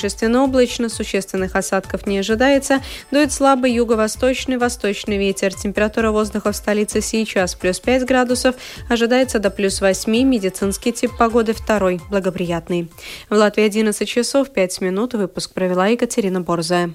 Преимущественно облачно, существенных осадков не ожидается. Дует слабый юго-восточный, восточный ветер. Температура воздуха в столице сейчас плюс 5 градусов. Ожидается до плюс 8. Медицинский тип погоды второй, благоприятный. В Латвии 11 часов 5 минут. Выпуск провела Екатерина Борзая.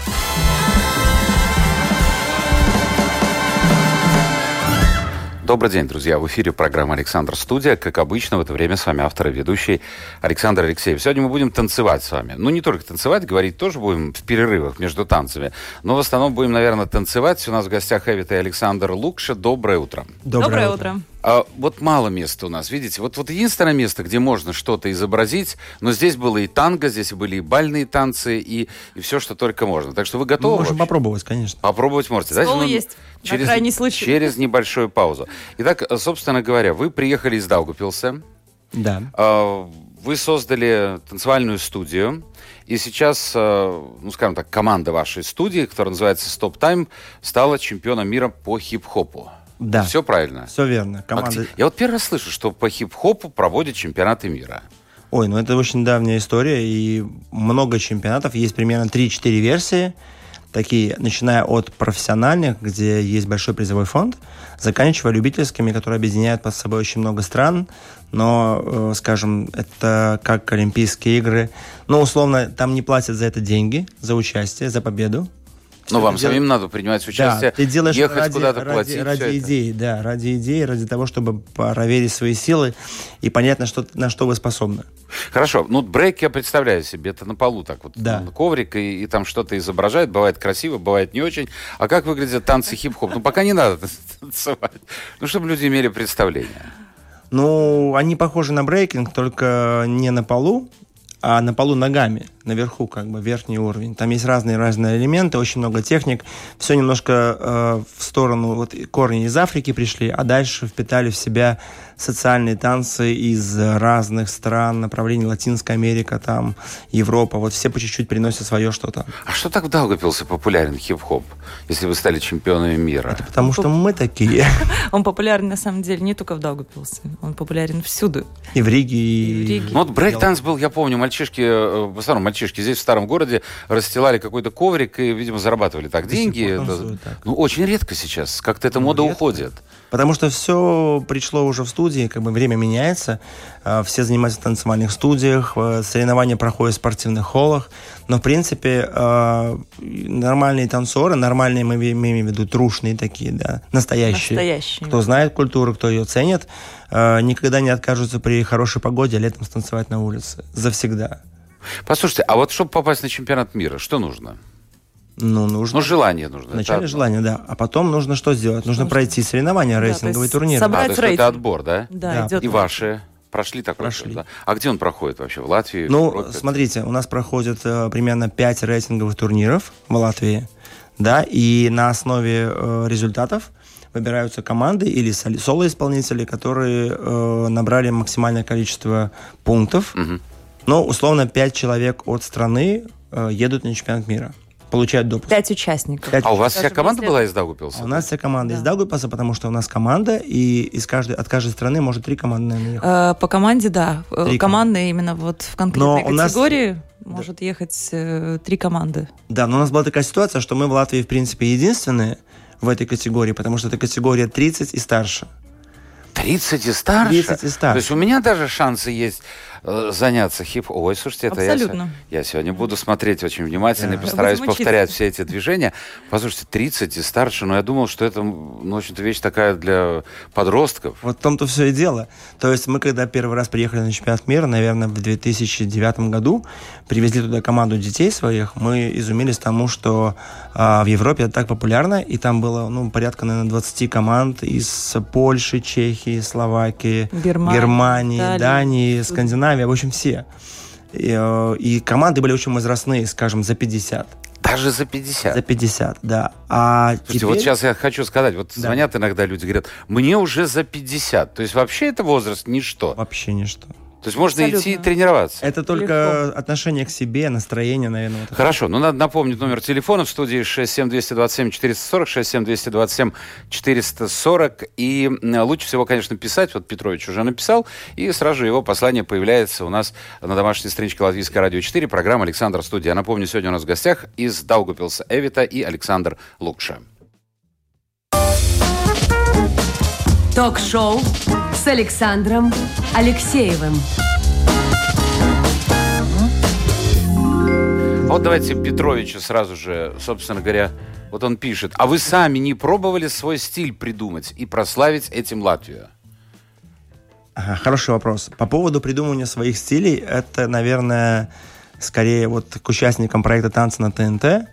Добрый день, друзья. В эфире программа «Александр Студия». Как обычно, в это время с вами автор и ведущий Александр Алексеев. Сегодня мы будем танцевать с вами. Ну, не только танцевать, говорить тоже будем в перерывах между танцами. Но в основном будем, наверное, танцевать. У нас в гостях Эвита и Александр Лукша. Доброе утро. Доброе, Доброе утро. утро. А, вот мало места у нас, видите? Вот, вот единственное место, где можно что-то изобразить, но здесь было и танго, здесь были и бальные танцы, и, и все, что только можно. Так что вы готовы? Мы можем вообще? попробовать, конечно. Попробовать можете. Стол Давайте, есть. Через, на крайний случай. Через небольшую паузу. Итак, собственно говоря, вы приехали из Даугапилса. Да. А, вы создали танцевальную студию. И сейчас, а, ну, скажем так, команда вашей студии, которая называется Stop Time, стала чемпионом мира по хип-хопу. Да. Все правильно? Все верно. Команда... Я вот первый раз слышу, что по хип-хопу проводят чемпионаты мира. Ой, ну это очень давняя история, и много чемпионатов. Есть примерно 3-4 версии такие, начиная от профессиональных, где есть большой призовой фонд, заканчивая любительскими, которые объединяют под собой очень много стран, но, э, скажем, это как Олимпийские игры. Ну, условно, там не платят за это деньги, за участие, за победу. Но вам дел... самим надо принимать участие, да, ты делаешь ехать ради, куда-то ради, платить. Ради идеи, да, ради идеи, ради того, чтобы проверить свои силы и понять, на что, на что вы способны. Хорошо, ну брейк я представляю себе, это на полу так вот, да. коврик, и, и там что-то изображает, бывает красиво, бывает не очень. А как выглядят танцы хип-хоп? Ну пока не надо танцевать, ну чтобы люди имели представление. Ну, они похожи на брейкинг, только не на полу, а на полу ногами, наверху, как бы верхний уровень. Там есть разные разные элементы, очень много техник. Все немножко э, в сторону вот корни из Африки пришли, а дальше впитали в себя социальные танцы из разных стран, направлений Латинская Америка, там Европа. Вот все по чуть-чуть приносят свое что-то. А что так в Даугавпилсе популярен хип-хоп, если вы стали чемпионами мира? Это потому что мы такие. Он популярен на самом деле не только в Даугавпилсе, он популярен всюду. И в Риге, и... в Риге. Ну вот брейк-танц был, я помню, мальчишки, э, в основном мальчишки здесь в старом городе расстилали какой-то коврик и, видимо, зарабатывали так деньги. Ну очень редко сейчас, как-то эта ну, мода уходит. Потому что все пришло уже в студии, как бы время меняется, а, все занимаются в танцевальных студиях, соревнования проходят в спортивных холлах, но, в принципе, а, нормальные танцоры, нормальные, мы имеем в виду трушные такие, да, настоящие, настоящие. кто знает культуру, кто ее ценит, а, никогда не откажутся при хорошей погоде летом станцевать на улице. Завсегда. Послушайте, а вот чтобы попасть на чемпионат мира, что нужно? Ну, нужно. Ну, желание нужно. Вначале желание, да. А потом нужно что сделать? Нужно, нужно пройти соревнования, да, рейтинговый турнир. Собрать а, то есть это отбор, да? Да, да. И ваши прошли такой? Прошли. Да? А где он проходит вообще? В Латвии? Ну, в Европе? смотрите, у нас проходит э, примерно 5 рейтинговых турниров в Латвии, да, и на основе э, результатов выбираются команды или соло-исполнители, которые э, набрали максимальное количество пунктов. Угу. Ну, условно, 5 человек от страны э, едут на чемпионат мира получают допуск. Пять участников. Пять. А у вас вся команда была из Даугупилса? у нас вся команда да. из Даугупилса, потому что у нас команда, и из каждой, от каждой страны может три команды, наверное, ехать. Э, по команде, да. Три команды именно вот в конкретной но категории нас... может да. ехать э, три команды. Да, но у нас была такая ситуация, что мы в Латвии, в принципе, единственные в этой категории, потому что это категория 30 и старше. 30 и старше? 30 и старше. То есть у меня даже шансы есть заняться хип Ой, слушайте, это Абсолютно. я, я сегодня буду смотреть очень внимательно да. и постараюсь повторять все эти движения. Послушайте, 30 и старше, но я думал, что это, ну, в общем-то, вещь такая для подростков. Вот в том-то все и дело. То есть мы, когда первый раз приехали на чемпионат мира, наверное, в 2009 году, привезли туда команду детей своих, мы изумились тому, что а, в Европе это так популярно, и там было, ну, порядка, наверное, 20 команд из Польши, Чехии, Словакии, Германия, Германии Италии, Дании, Скандинавии Скандинавия, в общем, все. И, э, и команды были очень возрастные, скажем, за 50. Даже за 50? За 50, да. А Слушайте, теперь... вот сейчас я хочу сказать, вот да. звонят иногда люди, говорят, мне уже за 50. То есть вообще это возраст ничто? Вообще ничто. То есть можно Абсолютно. идти тренироваться. Это только Легко. отношение к себе, настроение, наверное. Вот Хорошо, ну надо напомнить номер телефона в студии 67227-440, 67227-440. И лучше всего, конечно, писать. Вот Петрович уже написал, и сразу же его послание появляется у нас на домашней страничке Латвийской радио 4, программа «Александр Студия». Напомню, сегодня у нас в гостях из Даугупилса Эвита и Александр Лукша. Ток-шоу с Александром Алексеевым. Вот давайте Петровича сразу же, собственно говоря, Вот он пишет, а вы сами не пробовали свой стиль придумать и прославить этим Латвию? Ага, хороший вопрос. По поводу придумывания своих стилей, это, наверное, скорее вот к участникам проекта «Танцы на ТНТ»,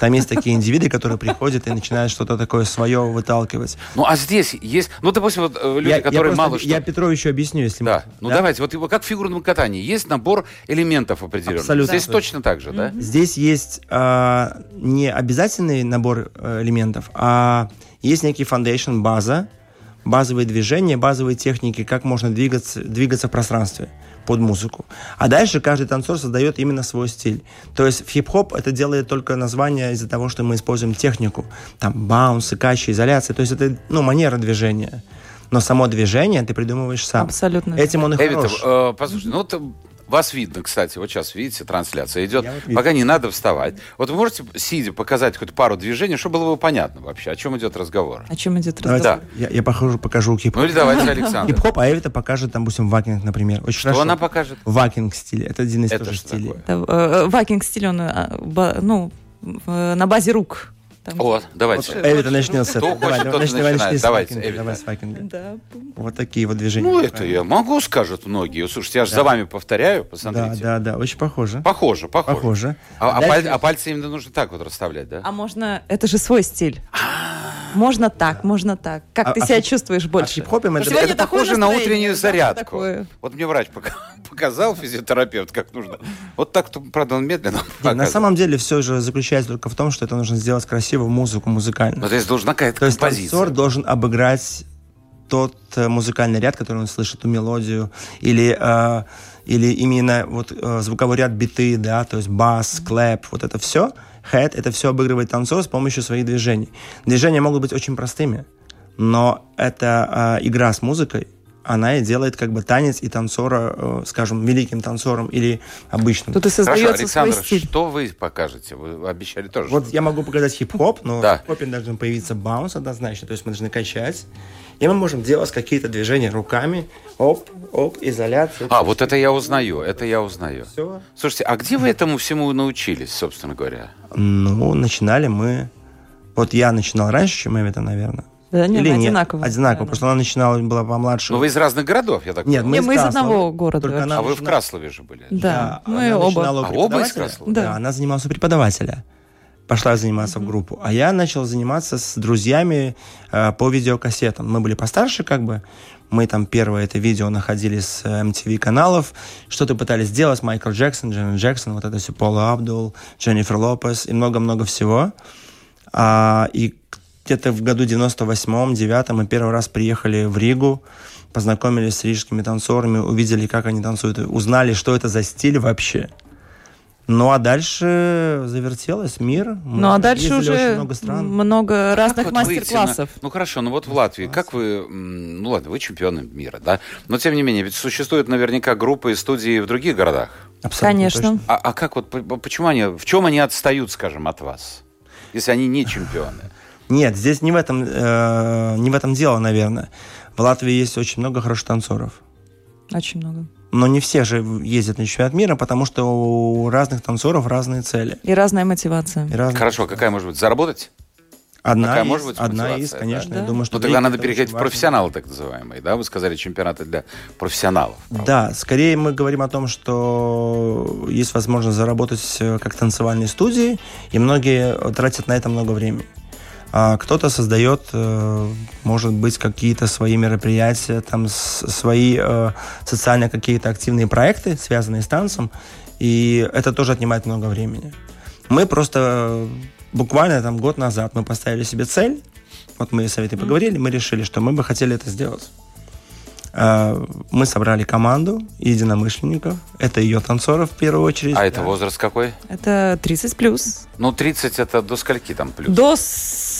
там есть такие индивиды, которые приходят и начинают что-то такое свое выталкивать. Ну, а здесь есть... Ну, допустим, вот э, люди, я, которые я мало просто, что... Я Петровичу объясню, если Да. Можно. Ну, да? давайте. Вот как в фигурном катании. Есть набор элементов определенных. Абсолютно. Здесь точно так же, да? Здесь есть э, не обязательный набор э, элементов, а есть некий foundation, база, базовые движения, базовые техники, как можно двигаться, двигаться в пространстве под музыку. А дальше каждый танцор создает именно свой стиль. То есть в хип-хоп это делает только название из-за того, что мы используем технику. Там bounce ы, качи, изоляция. То есть это ну, манера движения. Но само движение ты придумываешь сам. Абсолютно. Этим он и Эвитов, хорош. Э, послушай, ну вас видно, кстати, вот сейчас, видите, трансляция идет. Вот Пока не надо вставать. Вот вы можете, сидя, показать хоть пару движений, чтобы было бы понятно вообще, о чем идет разговор? О чем идет разговор? Да. Я, я покажу, покажу хип-хоп. Ну или давайте, Александр. Хип-хоп, а Эвита покажет, допустим, waacking, например. Очень что хорошо. она покажет? Waacking стиль. Это один из Это тоже стилей. Э, э, waacking стиль, он, а, ну, на базе рук там... Вот, давайте. Вот, Эвита начнем с этого. Давай, давай, давай, давайте, Эвита. Давай с Да. Вот такие вот движения. Ну, это я могу, скажут многие. Слушайте, я же да. за вами повторяю, посмотрите. Да, да, да, очень похоже. Похоже, похоже. Похоже. А, а, паль, а пальцы именно нужно так вот расставлять, да? А можно, это же свой стиль. Можно так, можно так. Как а, ты а себя чувствуешь больше? А хип-хопом это, это похоже на утреннюю зарядку. Вот мне врач показал, физиотерапевт, как нужно. Вот так, правда, он медленно На самом деле все же заключается только в том, что это нужно сделать красиво музыку, музыкально. Но здесь должна какая-то То есть танцор должен обыграть тот э, музыкальный ряд, который он слышит, ту мелодию, или, э, или именно вот э, звуковой ряд биты, да, то есть бас, клэп, вот это все – Head — это все обыгрывает танцор с помощью своих движений. Движения могут быть очень простыми, но это э, игра с музыкой, она и делает как бы танец и танцора, э, скажем, великим танцором или обычным. Тут и создается Хорошо, Александр, свой стиль. что вы покажете? Вы обещали тоже. Вот я могу показать хип-хоп, но да. в хип-хопе должен появиться баунс однозначно, то есть мы должны качать. И мы можем делать какие-то движения руками, оп, оп, изоляция. А, вот это я узнаю, это я узнаю. Все. Слушайте, а где вы этому всему научились, собственно говоря? Ну, начинали мы... Вот я начинал раньше, чем Эвита, наверное. Да, нет, Или одинаково. Нет, одинаково. Да, Просто она начинала, была помладше. Но вы из разных городов, я так Нет, мы, нет, из, мы из одного города. Только она а вы в Краслове же были? Да, да мы оба. А оба из Краслова? Да. да, она занималась у преподавателя. Пошла заниматься mm-hmm. в группу. А я начал заниматься с друзьями э, по видеокассетам. Мы были постарше, как бы. Мы там первое это видео находили с MTV каналов, что-то пытались сделать, Майкл Джексон, Дженни Джексон, вот это все, Пола Абдул, Дженнифер Лопес и много-много всего. А, и где-то в году 98-м, 9 мы первый раз приехали в Ригу, познакомились с рижскими танцорами, увидели, как они танцуют, узнали, что это за стиль вообще. Ну а дальше завертелось мир. Мы ну а дальше уже много, стран. много разных вот мастер-классов. На... Ну хорошо, ну вот в Латвии, как вы, ну ладно, вы чемпионы мира, да? Но тем не менее, ведь существуют наверняка группы и студии в других городах. Абсолютно Конечно. А, а как вот, почему они, в чем они отстают, скажем, от вас, если они не чемпионы? Нет, здесь не в этом, э, не в этом дело, наверное. В Латвии есть очень много хороших танцоров. Очень много. Но не все же ездят на чемпионат мира, потому что у разных танцоров разные цели. И разная мотивация. И разная Хорошо, какая может быть? Заработать? Одна Такая из, может быть одна из, конечно. Да? Я думаю, что Но тогда надо переходить в профессионалы, так называемые, да? Вы сказали, чемпионаты для профессионалов. Правда? Да, скорее мы говорим о том, что есть возможность заработать э, как танцевальные студии, и многие тратят на это много времени. А кто-то создает, э, может быть, какие-то свои мероприятия, там свои э, социальные какие-то активные проекты, связанные с танцем, и это тоже отнимает много времени. Мы просто буквально там год назад мы поставили себе цель, вот мы с Советой поговорили, мы решили, что мы бы хотели это сделать. Мы собрали команду единомышленников. Это ее танцоров в первую очередь. А это возраст какой? Это 30 плюс. Ну, 30 это до скольки там плюс? До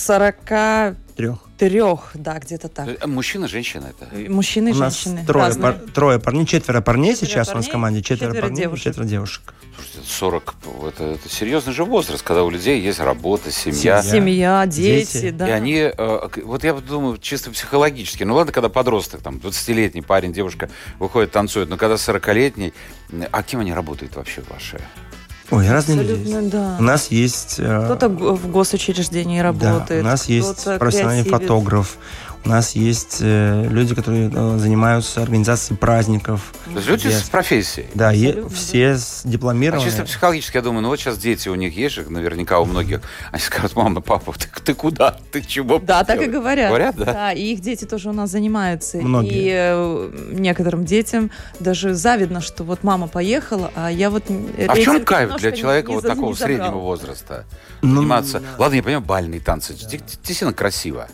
40 трех. Трех, да, где-то так. Э, мужчина, женщина это? Э, мужчины женщины. Трое, пар, трое парней, четверо парней четверо сейчас парней, у нас в команде, четверо, четверо парней, девушек. четверо девушек. Слушайте, 40, это, это серьезный же возраст, когда у людей есть работа, семья. Семья, дети, дети. да. И они, э, вот я думаю, чисто психологически, ну ладно, когда подросток, там, 20-летний парень, девушка выходит, танцует, но когда 40-летний, а кем они работают вообще ваши? Ой, разные люди. да. У нас есть... Э, кто-то в госучреждении работает. Да, у нас есть профессиональный фотограф, у нас есть э, люди, которые э, занимаются организацией праздников. То есть люди с профессией? Да, е- все с дипломированные. А чисто психологически, я думаю, ну вот сейчас дети у них есть же, наверняка у многих, они скажут, мама, папа, ты, ты куда? Ты чего? Да, так и говорят. Говорят, да? Да, и их дети тоже у нас занимаются. Многие. И э, некоторым детям даже завидно, что вот мама поехала, а я вот... А в чем кайф для человека вот такого среднего возраста? Ну, заниматься... Ладно, я понимаю, бальные танцы. Действительно красиво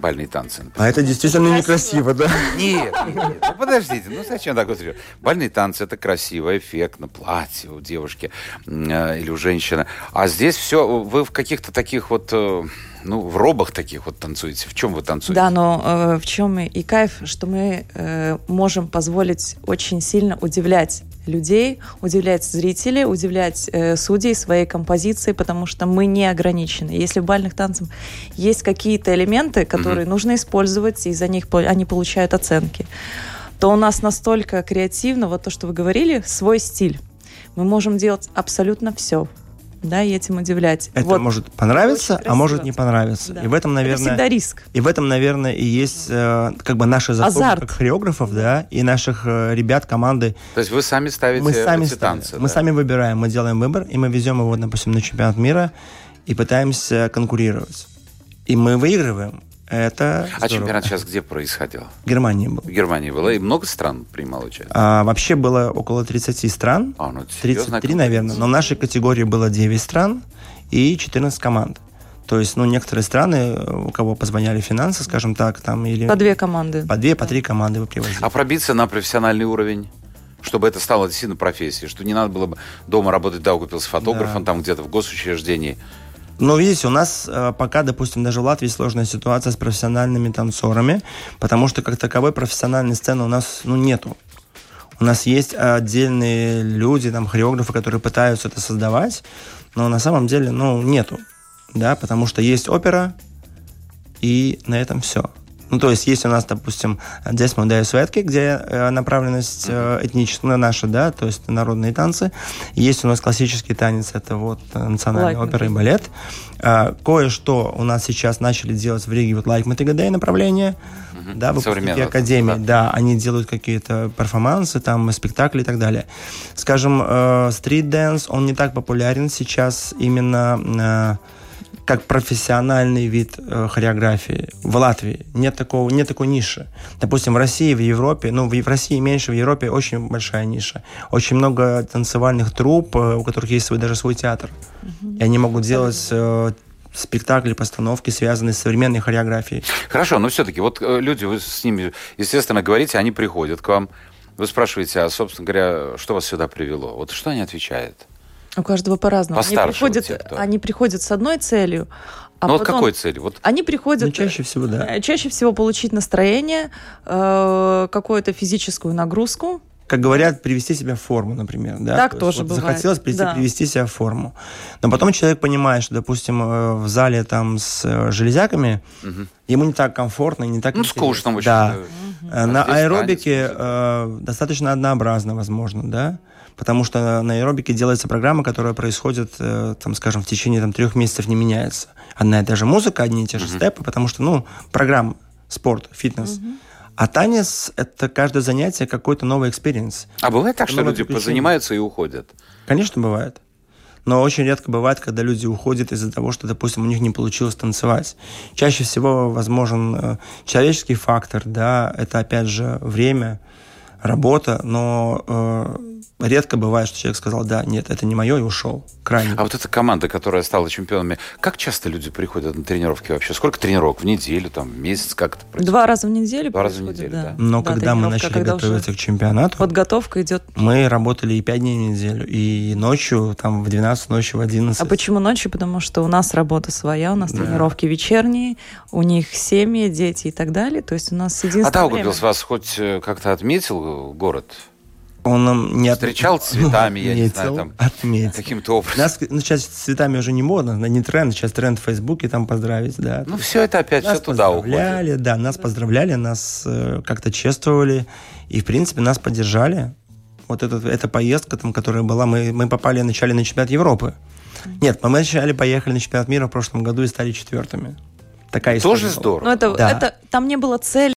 бальные танцы. Например. А это действительно некрасиво, да? Нет, нет, ну подождите, ну зачем так вот Бальные танцы это красиво, эффектно, платье у девушки э, или у женщины. А здесь все, вы в каких-то таких вот э, ну, в робах таких вот танцуете. В чем вы танцуете? Да, но э, в чем и, и кайф, что мы э, можем позволить очень сильно удивлять людей, удивлять зрителей, удивлять э, судей своей композицией, потому что мы не ограничены. Если в бальных танцах есть какие-то элементы, которые mm-hmm. нужно использовать, и за них они получают оценки, то у нас настолько креативно, вот то, что вы говорили, свой стиль. Мы можем делать абсолютно все да, и этим удивлять. Это вот. может понравиться, а может не понравиться. Да. И в этом, наверное, это всегда риск. И в этом, наверное, и есть э, как бы наши заслуги как хореографов, да, и наших э, ребят команды. То есть вы сами ставите мы сами эти ставим, танцы? Мы да? сами выбираем, мы делаем выбор, и мы везем его, допустим, на чемпионат мира и пытаемся конкурировать. И мы выигрываем. Это а чемпионат сейчас где происходил? В Германии был. В Германии было. И много стран принимало участие? А, вообще было около 30 стран. А, ну, 33, наверное. Но в нашей категории было 9 стран и 14 команд. То есть, ну, некоторые страны, у кого позвоняли финансы, скажем так, там или... По две команды. По две, по три команды вы привозили. А пробиться на профессиональный уровень? чтобы это стало действительно профессией, что не надо было бы дома работать, да, купился фотографом, да. там где-то в госучреждении. Но видите, у нас э, пока, допустим, даже в Латвии сложная ситуация с профессиональными танцорами, потому что как таковой профессиональной сцены у нас ну, нету. У нас есть отдельные люди, там, хореографы, которые пытаются это создавать, но на самом деле, ну, нету. Да, потому что есть опера, и на этом все. Ну, то есть есть у нас, допустим, Десмо Дея Светки, где э, направленность э, этническая наша, да, то есть народные танцы. Есть у нас классический танец, это вот национальная like опера и балет. А, кое-что у нас сейчас начали делать в Риге, вот laikmetīgā deja направление, mm-hmm. да, выпускники Академии, да. да, они делают какие-то перформансы, там, спектакли и так далее. Скажем, street dance, он не так популярен сейчас именно как профессиональный вид э, хореографии в Латвии. Нет, такого, нет такой ниши. Допустим, в России, в Европе, ну, в, в России меньше, в Европе очень большая ниша. Очень много танцевальных труп, э, у которых есть свой, даже свой театр. Угу. И они могут делать э, спектакли, постановки, связанные с современной хореографией. Хорошо, но все-таки вот э, люди, вы с ними, естественно, говорите, они приходят к вам, вы спрашиваете, а, собственно говоря, что вас сюда привело? Вот что они отвечают? У каждого по-разному. Они приходят, те, кто... они приходят с одной целью, а ну, потом вот какой целью? Вот... Они приходят... Ну, чаще всего, да. Э, чаще всего получить настроение, э, какую-то физическую нагрузку. Как говорят, привести себя в форму, например. Да? Так То тоже вот бывает. Захотелось прийти, да. привести себя в форму. Но потом человек понимает, что, допустим, э, в зале там с э, железяками угу. ему не так комфортно, не так Ну, скучно очень. Да. Угу. На а аэробике э, достаточно однообразно, возможно, да потому что на аэробике делается программа, которая происходит, э, там, скажем, в течение там, трех месяцев не меняется. Одна и та же музыка, одни и те же uh-huh. степы, потому что, ну, программа, спорт, фитнес. Uh-huh. А танец – это каждое занятие какой-то новый experience. А бывает так, что люди позанимаются и уходят? Конечно, бывает. Но очень редко бывает, когда люди уходят из-за того, что, допустим, у них не получилось танцевать. Чаще всего возможен э, человеческий фактор, да, это опять же время, работа, но э, редко бывает, что человек сказал, да, нет, это не мое, и ушел. Крайне. А вот эта команда, которая стала чемпионами, как часто люди приходят на тренировки вообще? Сколько тренировок? В неделю, там, в месяц? Как это происходит? Два раза в неделю. Два раза в неделю, да. да. Но да, когда мы начали когда готовиться к чемпионату, подготовка идет. Мы работали и пять дней в неделю, и ночью, там, в 12, ночью в 11. А почему ночью? Потому что у нас работа своя, у нас да. тренировки вечерние, у них семьи, дети и так далее. То есть у нас единственное А Таугавпилс вас хоть э, как-то отметил город? Он нам не Встречал от... цветами, я отметил, не знаю, там, отметил. каким-то образом. Нас, ну, сейчас цветами уже не модно, не тренд, сейчас тренд в Фейсбуке, там поздравить, да. Ну, все это опять нас все туда уходит. Да, нас поздравляли, нас э, как-то чествовали, и, в принципе, нас поддержали. Вот этот, эта поездка, там, которая была, мы, мы попали вначале на чемпионат Европы. Нет, мы вначале поехали на чемпионат мира в прошлом году и стали четвертыми. Такая история Тоже здорово. Но это, Да. это там не было цели.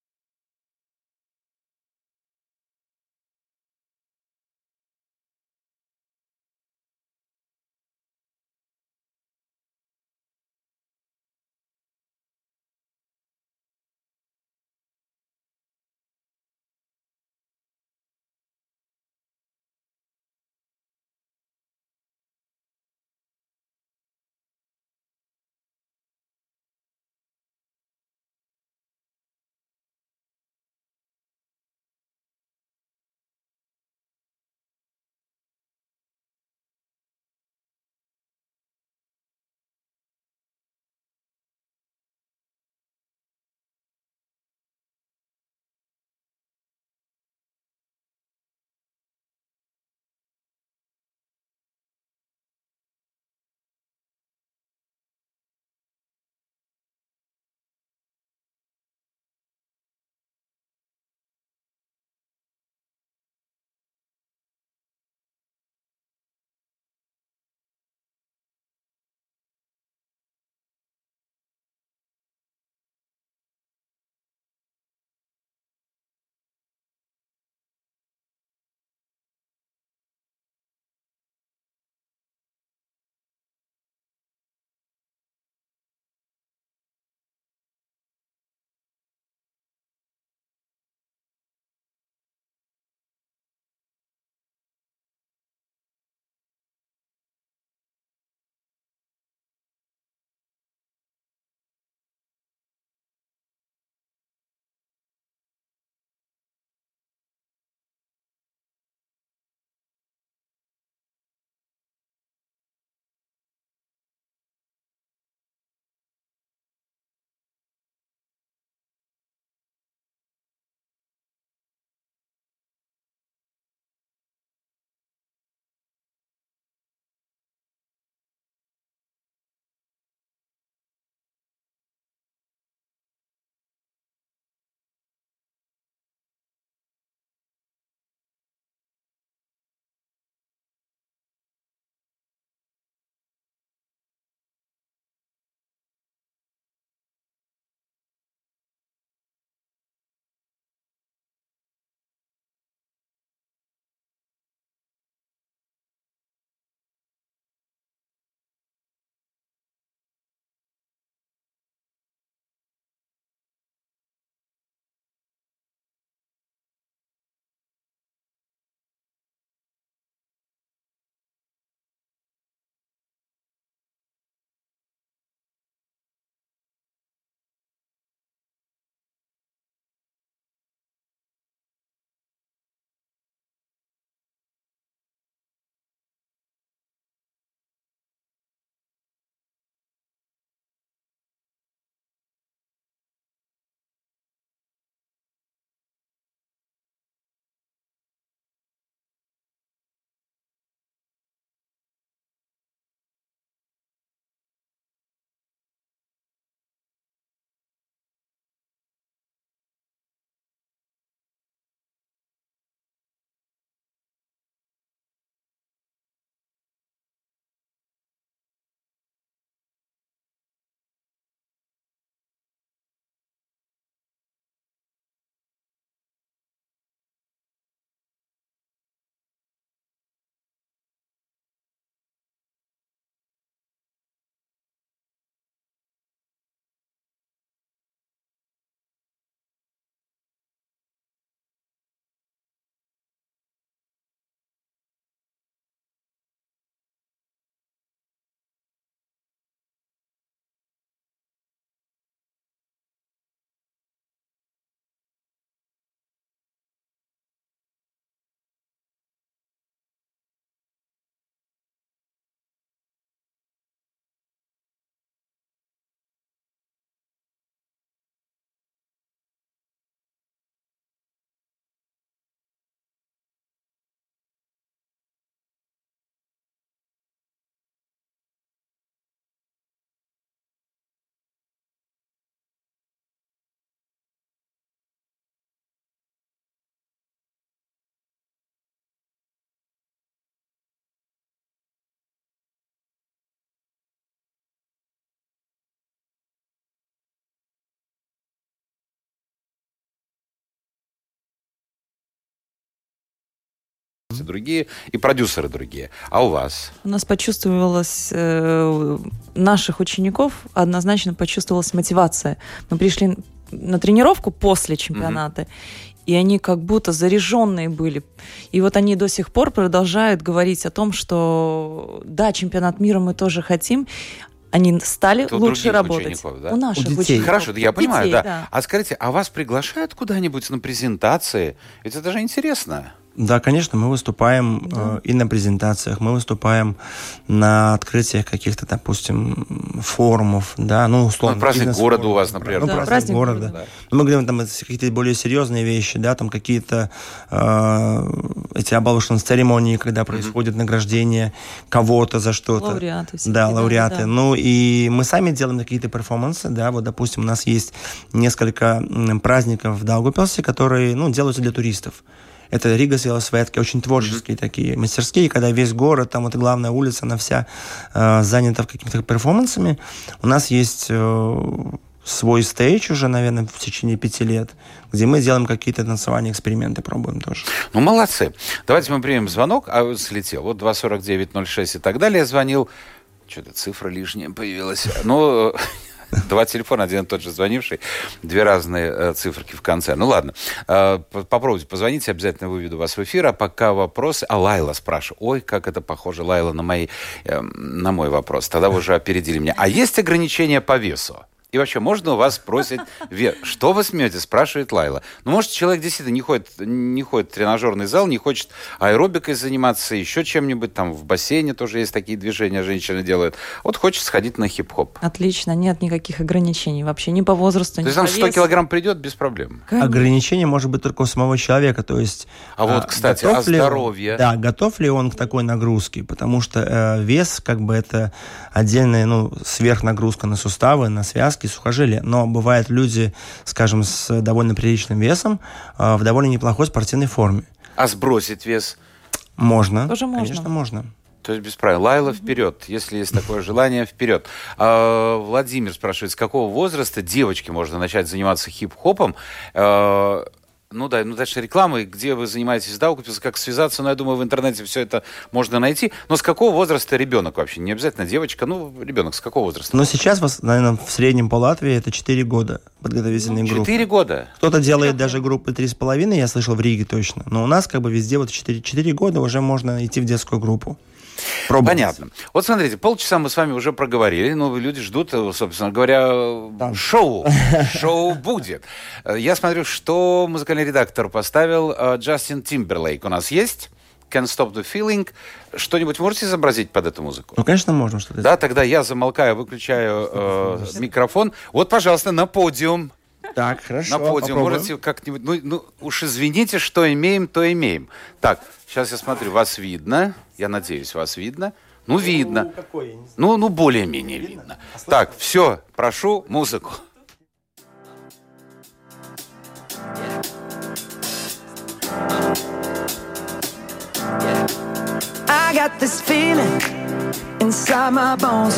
Другие, и продюсеры другие. А у вас? У нас почувствовалось, э, наших учеников однозначно почувствовалась мотивация. Мы пришли на тренировку после чемпионата, и они как будто заряженные были. И вот они до сих пор продолжают говорить о том, что да, чемпионат мира мы тоже хотим. Они стали у лучше работать. учеников, да? У наших У детей. учеников. Хорошо, я У понимаю, детей, да. А скажите, а вас приглашают куда-нибудь на презентации? Ведь это же интересно. Да, конечно, мы выступаем э, и на презентациях, мы выступаем на открытиях каких-то, допустим, форумов, да, ну, условно. Ну, праздник города у вас, например, Ну, да. праздник, Праздник города. города. Ну, Мы говорим там какие-то более серьезные вещи, да, там какие-то э, эти обалушные церемонии, когда происходит награждение кого-то за что-то. Лауреаты всякие, Да, да, лауреаты. да. Ну и мы сами делаем какие-то перформансы, да, вот, допустим, у нас есть несколько праздников в Даугавпилсе, которые, ну, делаются для туристов. Это Рига Светки, очень творческие такие мастерские, когда весь город, там вот главная улица, она вся э, занята какими-то перформансами. У нас есть э, свой стейдж уже, наверное, в течение пяти лет, где мы делаем какие-то танцевальные эксперименты, пробуем тоже. Ну, молодцы. Давайте мы примем звонок, а слетел. Вот 249-06 и так далее звонил. Что-то цифра лишняя появилась. Ну, два телефона, один и тот же звонивший, две разные э, циферки в конце. Ну, ладно. Э, по- попробуйте позвонить, обязательно выведу вас в эфир. А пока вопросы... А Лайла спрашивает. Ой, как это похоже, Лайла, на, мои, э, на мой вопрос. Тогда вы уже опередили меня. А есть ограничения по весу? И вообще, можно у вас спросить вес? Что вы смеете? Спрашивает Лайла. Ну, может, человек действительно не ходит, не ходит в тренажерный зал, не хочет аэробикой заниматься, еще чем-нибудь, там в бассейне тоже есть такие движения, женщины делают. Вот хочет сходить на хип-хоп. Отлично, нет никаких ограничений вообще, ни по возрасту, То ни есть по там 100 весу. килограмм придет без проблем. Конечно. Ограничение может быть только у самого человека, то есть... А вот, кстати, о готов ли он- здоровье. да, готов ли он к такой нагрузке, потому что э, вес, как бы, это отдельная, ну, сверхнагрузка на суставы, на связки, сухожилия, но бывают люди, скажем, с довольно приличным весом э, в довольно неплохой спортивной форме. А сбросить вес? Можно. Тоже можно. Конечно, можно. То есть без правил. Лайла вперед, если есть такое желание, вперед. А, Владимир спрашивает, с какого возраста девочке можно начать заниматься хип-хопом? А, ну да, ну дальше рекламы, где вы занимаетесь в Даугавпилсе, как связаться, ну я думаю, в интернете все это можно найти. Но с какого возраста ребенок вообще? Не обязательно девочка, ну ребенок с какого возраста? Но сейчас, наверное, в среднем по Латвии это 4 года подготовительной группы. Четыре года. Кто-то делает даже группы 3,5, я слышал, в Риге точно. Но у нас как бы везде вот 4, 4 года уже можно идти в детскую группу. Пробовать. Понятно. Вот смотрите, полчаса мы с вами уже проговорили, но люди ждут, э, собственно говоря, э, шоу. Шоу будет. Э, Я смотрю, что музыкальный редактор поставил. Э, Джастин Тимберлейк у нас есть. Can't Stop the Feeling. Что-нибудь можете изобразить под эту музыку? Ну, конечно, можно что-то Да, тогда я замолкаю, выключаю э, микрофон. Вот, пожалуйста, на подиум. Так, хорошо. На подиум. попробуем. Можете как-нибудь... Ну, ну, уж извините, что имеем, то имеем. Так, сейчас я смотрю, вас видно. Я надеюсь, вас видно. Ну, видно. какой, я не знаю. Ну, ну, более-менее видно. Так, все, прошу музыку. I got this feeling inside my bones.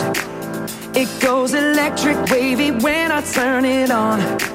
It goes electric wavy when I turn it on.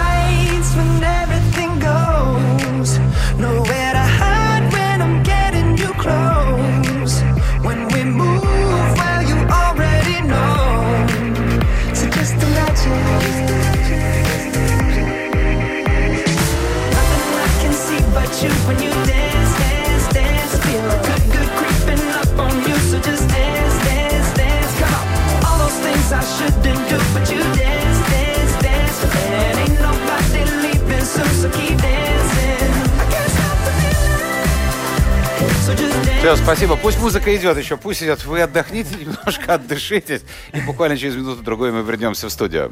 Все, спасибо. Пусть музыка идет еще, пусть идет. Вы отдохните немножко, отдышитесь. И буквально через минуту-другой мы вернемся в студию.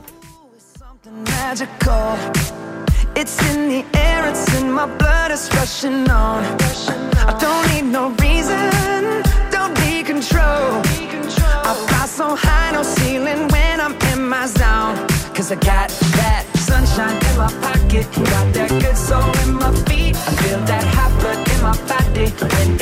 It's in the air, it's in my blood, it's rushing on. I don't need no reason, don't be control. I fly so high, no ceiling when I'm in my zone. Cause I got that sunshine in my pocket, got that good soul.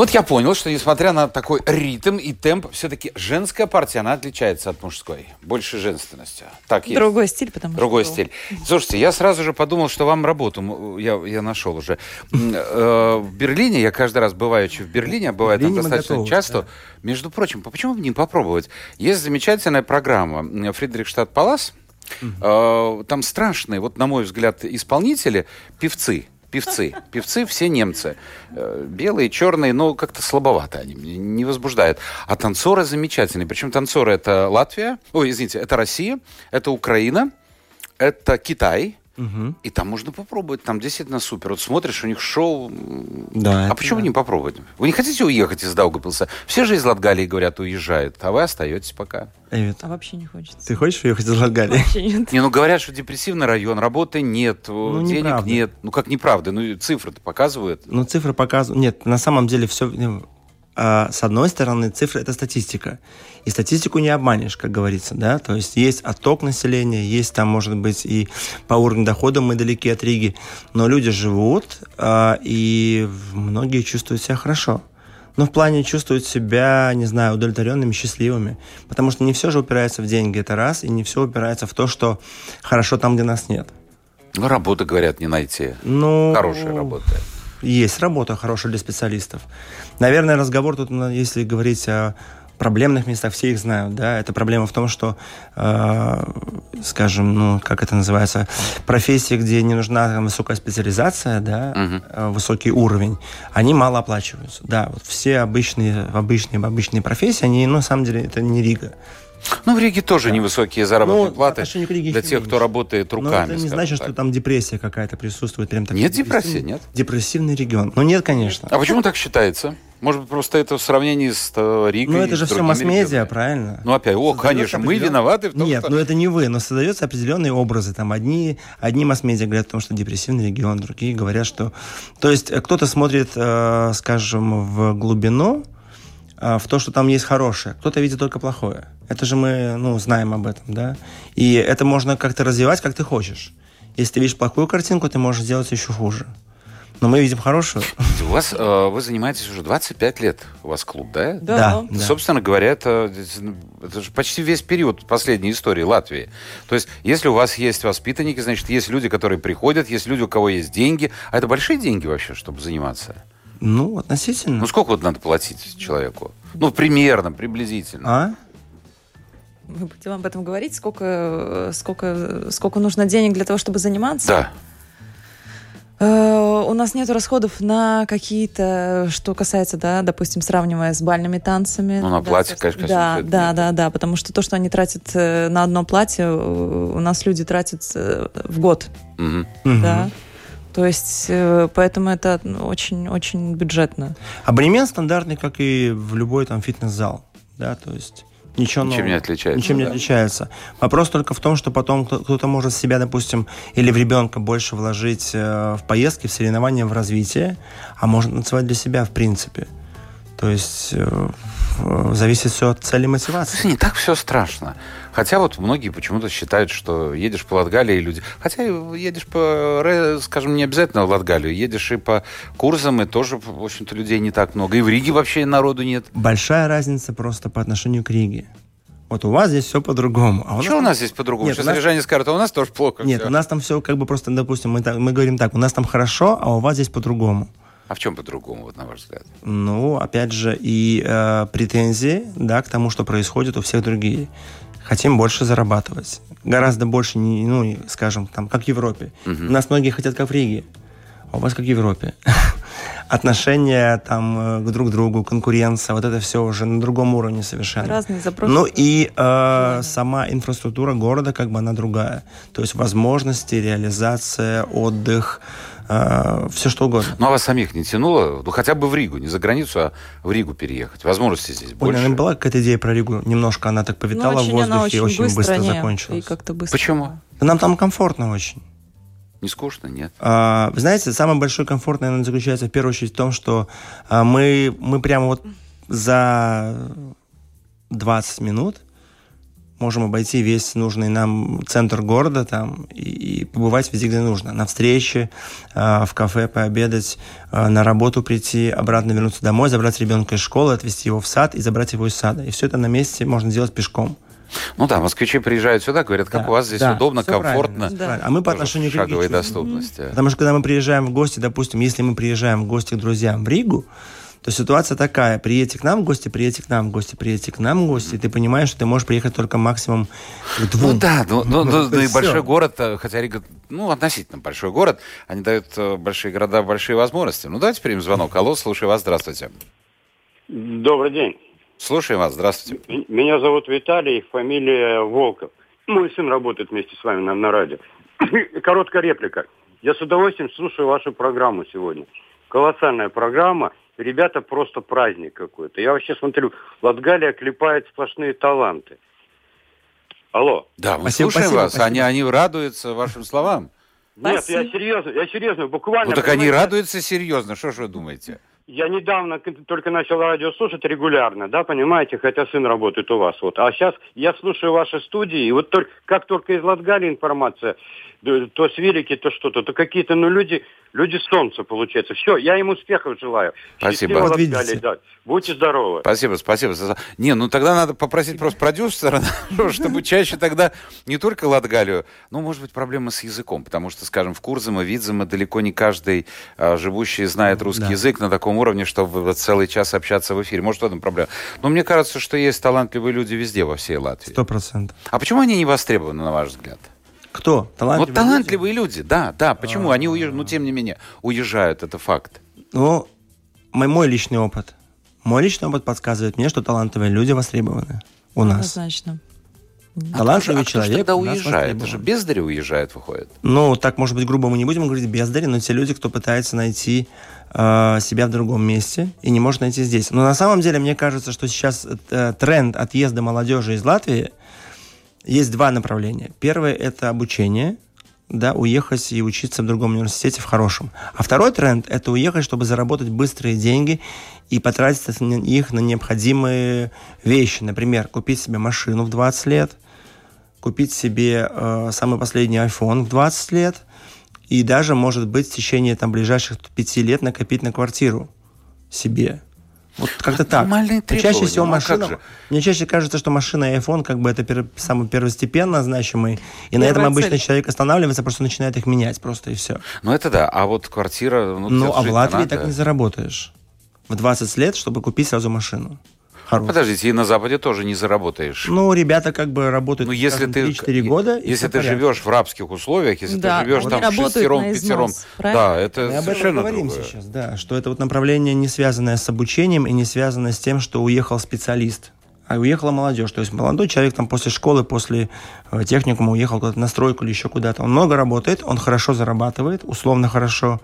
Ну вот я понял, что несмотря на такой ритм и темп, все-таки женская партия, она отличается от мужской. Больше женственностью. Так есть. Другой стиль, потому Другой что... стиль. Слушайте, я сразу же подумал, что вам работу я, я нашел уже. Э, В Берлине, я каждый раз бываючи в Берлине, а бывает там достаточно готовы, часто. да. Между прочим, почему бы не попробовать? Есть замечательная программа м, Фридрихштадт Палас. Э, Там страшные, вот на мой взгляд, исполнители, певцы. Певцы. Певцы все немцы. Э, Белые, черные, но как-то слабовато они, не возбуждают. А танцоры замечательные. Причем танцоры это Латвия, ой, извините, это Россия, это Украина, это Китай. И там можно попробовать, там действительно супер. Вот смотришь, у них шоу. Да, А почему да. не попробовать? Вы не хотите уехать из Даугавпилса? Все же из Латгалии, говорят, уезжают, а вы остаетесь пока. Эвид, А вообще не хочется. ты хочешь уехать из Латгалии? Вообще нет. Не, ну говорят, что депрессивный район, работы нет, денег неправда. нет. Ну как неправда? Ну цифры-то показывают. Ну, цифры показывают... Нет, на самом деле все... с одной стороны, цифры — это статистика. И статистику не обманешь, как говорится, да? То есть есть отток населения, есть там, может быть, и по уровню дохода мы далеки от Риги, но люди живут, а, и многие чувствуют себя хорошо. Ну, в плане чувствуют себя, не знаю, удовлетворенными, счастливыми. Потому что не все же упирается в деньги, это раз, и не все упирается в то, что хорошо там, где нас нет. Ну, работы, говорят, не найти. Ну, Хорошая работа. Есть работа хорошая для специалистов. Наверное, разговор тут, ну, если говорить о проблемных местах, все их знают, да, это проблема в том, что, э, скажем, ну, как это называется, профессии, где не нужна там, высокая специализация, да, э, высокий уровень, они мало оплачиваются, да, вот все обычные, обычные, обычные профессии, они, ну, на самом деле, это не Рига. Ну, в Риге тоже невысокие заработные Ну, платы для тех, кто меньше. работает руками. Но это не значит, так. что там депрессия какая-то присутствует. Прям такой Нет депрессии, нет? Депрессивный регион. Ну, нет, конечно. А почему так считается? Может быть, просто это в сравнении с э, Ригой? Ну, это же все масс-медиа, правильно? Ну, опять, о, Создается конечно, мы определен- виноваты в том, Нет, что... ну это не вы, но создаются определенные образы. Там одни, одни масс-медиа говорят о том, что депрессивный регион, другие говорят, что... То есть э, кто-то смотрит, э, скажем, в глубину, э, в то, что там есть хорошее. Кто-то видит только плохое. Это же мы, ну, знаем об этом, да? И это можно как-то развивать, как ты хочешь. Если ты видишь плохую картинку, ты можешь сделать еще хуже. Но мы видим хорошую. У вас, э, вы занимаетесь уже 25 лет, у вас клуб, да? Да. Да. Собственно говоря, это, это же почти весь период последней истории Латвии. То есть, если у вас есть воспитанники, значит, есть люди, которые приходят, есть люди, у кого есть деньги. А это большие деньги вообще, чтобы заниматься? Ну, относительно. Ну, сколько вот надо платить человеку? Ну, примерно, приблизительно. А? Мы будем об этом говорить, сколько, сколько, сколько нужно денег для того, чтобы заниматься? Да. Э, У нас нет расходов на какие-то, что касается, да, допустим, сравнивая с бальными танцами. Ну, на Да, платье, конечно, Да, это да, нет. да, да, потому что то, что они тратят э, на одно платье, э, у нас люди тратят в год. Мгм. да. То есть, поэтому это ну, очень-очень бюджетно. Абонемент стандартный, как и в любой там фитнес-зал. Да, то есть ничего Ничем нового. не отличается. Ничем не да. отличается. Вопрос только в том, что потом кто- кто-то может себя, допустим, или в ребенка больше вложить э, в поездки, в соревнования, в развитие, а может танцевать для себя в принципе. То есть э, зависит все от цели мотивации. Слушай, не так все страшно. Хотя вот многие почему-то считают, что едешь по Латгалии, и люди... Хотя едешь по, скажем, не обязательно в Латгалию, едешь и по Курзам, и тоже, в общем-то, людей не так много. И в Риге вообще народу нет. Большая разница просто по отношению к Риге. Вот у вас здесь все по-другому. А у Что у нас здесь по-другому? Нет, Сейчас нас- рижане скажут, а у нас тоже плохо. Нет, всё. у нас там все как бы просто, допустим, мы, так- мы говорим так, у нас там хорошо, а у вас здесь по-другому. А в чем по-другому, вот на ваш взгляд? Ну, опять же, и э, претензии, да, к тому, что происходит у всех другие. Хотим больше зарабатывать. Гораздо больше, не, ну, скажем, там, как в Европе. У нас многие хотят, как в Риге, а у вас как в Европе. Отношения там э, к друг другу, конкуренция, вот это все уже на другом уровне совершенно. Разные запросы. Ну и э, сама инфраструктура города, как бы она другая. То есть возможности, реализация, отдых, все что угодно. Ну, а вас самих не тянуло? Ну, хотя бы в Ригу, не за границу, а в Ригу переехать. Возможности здесь Ой, больше. наверное, была какая-то идея про Ригу. Немножко она так Ну, повитала очень в воздухе и очень быстро, не, закончилась. И как-то быстро. Почему? Нам там комфортно очень. Не скучно? Нет. А, Вы знаете, самый большой комфорт, наверное, заключается в первую очередь в том, что а, мы, мы прямо вот за 20 минут можем обойти весь нужный нам центр города там и, и побывать везде, где нужно. На встрече, а, в кафе пообедать, а, на работу прийти, обратно вернуться домой, забрать ребенка из школы, отвезти его в сад и забрать его из сада. И все это на месте можно сделать пешком. Ну да, москвичи приезжают сюда, говорят, как Да, у вас здесь да, удобно, комфортно. правильно, правильно. А мы по отношению к Риге шаговой доступности. Потому что когда мы приезжаем в гости, допустим, если мы приезжаем в гости к друзьям в Ригу, то ситуация такая, приедете к нам в гости, приедете к нам в гости, приедете к нам в гости, и ты понимаешь, что ты можешь приехать только максимум к двум. Ну да, ну, ну, ну, ну и большой город, э, хотя Рига, ну, относительно большой город, они дают э, большие города большие возможности. Ну, давайте примем звонок. Алло, слушаю вас, здравствуйте. Добрый день. Слушаем вас, здравствуйте. Меня зовут Виталий, фамилия Волков. Мой сын работает вместе с вами на, на радио. Короткая реплика. Я с удовольствием слушаю вашу программу сегодня. Колоссальная программа. Ребята, просто праздник какой-то. Я вообще смотрю, Латгалия клепает сплошные таланты. Алло. Да, мы Спасибо, слушаем спасибо, вас. спасибо. Они, они радуются вашим словам. Нет, Спасибо. я серьезно, я серьезно, буквально. Ну так они понимаете, радуются серьезно. Что ж вы думаете? Я недавно только начал радио слушать регулярно, да, понимаете, хотя сын работает у вас. Вот. А сейчас я слушаю ваши студии, и вот только, как только из Латгалии информация, то с велики, то что-то, то какие-то, ну, люди, люди солнца, получается. Все, я им успехов желаю. Спасибо. Вот видите. Да. Будьте здоровы. Спасибо, спасибо. Не, ну тогда надо попросить просто продюсера, чтобы чаще тогда не только Латгалию, ну, может быть, проблема с языком, потому что, скажем, в Курзаме, Видзаме далеко не каждый а, живущий знает русский язык на таком уровне, чтобы вот целый час общаться в эфире. Может, в этом проблема. Но мне кажется, что есть талантливые люди везде, во всей Латвии. Сто процентов. А почему они не востребованы, на ваш взгляд? Кто? Талантливые Вот талантливые люди, да, да. Почему? Они уезжают, ну, тем не менее, уезжают, это факт. Ну, мой, мой личный опыт. Мой личный опыт подсказывает мне, что талантливые люди востребованы у нас. Однозначно. Талантливый а кто ж человек тогда нас уезжает? Это же бездари уезжает, выходит. Ну, так, может быть, грубо мы не будем говорить бездари, но те люди, кто пытается найти э, себя в другом месте и не может найти здесь. Но на самом деле, мне кажется, что сейчас э, тренд отъезда молодежи из Латвии есть два направления. Первое – это обучение, да, уехать и учиться в другом университете, в хорошем. А второй тренд – это уехать, чтобы заработать быстрые деньги и потратить их на необходимые вещи. Например, купить себе машину в 20 лет, купить себе э, самый последний iPhone в 20 лет и даже, может быть, в течение там, ближайших пяти лет накопить на квартиру себе. Вот как-то так. Но чаще всего ну а как машина... же? Мне чаще кажется, что машина и iPhone как бы это пер- самый первостепенно значимый. И на этом Первая обычно цель. человек останавливается, просто начинает их менять просто и все. Ну, это да. А вот квартира... Ну, Ну, а в Латвии надо. так не заработаешь. В 20 лет, чтобы купить сразу машину. Хороший. Подождите, и на Западе тоже не заработаешь. Ну, ребята как бы работают, Ну, если скажем, ты, 3-4 года. если ты живешь в рабских условиях, если Да, ты живешь там шестером, пятером, правильно? да, это Мы об этом совершенно говорим другое. сейчас, да, что это вот направление не связанное с обучением и не связанное с тем, что уехал специалист, а уехала молодежь. То есть молодой человек там после школы, после э, техникума уехал куда-то на стройку или еще куда-то. Он много работает, он хорошо зарабатывает, условно хорошо,